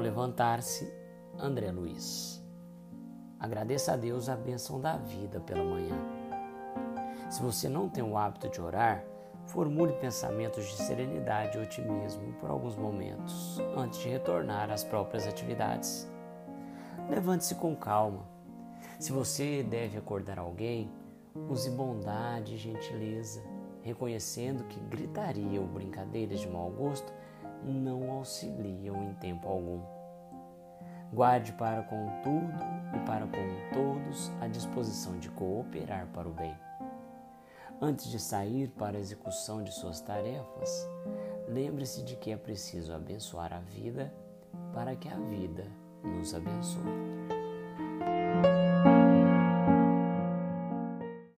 levantar-se, André Luiz. Agradeça a Deus a bênção da vida pela manhã. Se você não tem o hábito de orar, formule pensamentos de serenidade e otimismo por alguns momentos antes de retornar às próprias atividades. Levante-se com calma. Se você deve acordar alguém, use bondade e gentileza, reconhecendo que gritaria ou brincadeiras de mau gosto não auxiliam em tempo algum. Guarde para com tudo e para com todos a disposição de cooperar para o bem. Antes de sair para a execução de suas tarefas, lembre-se de que é preciso abençoar a vida para que a vida nos abençoe.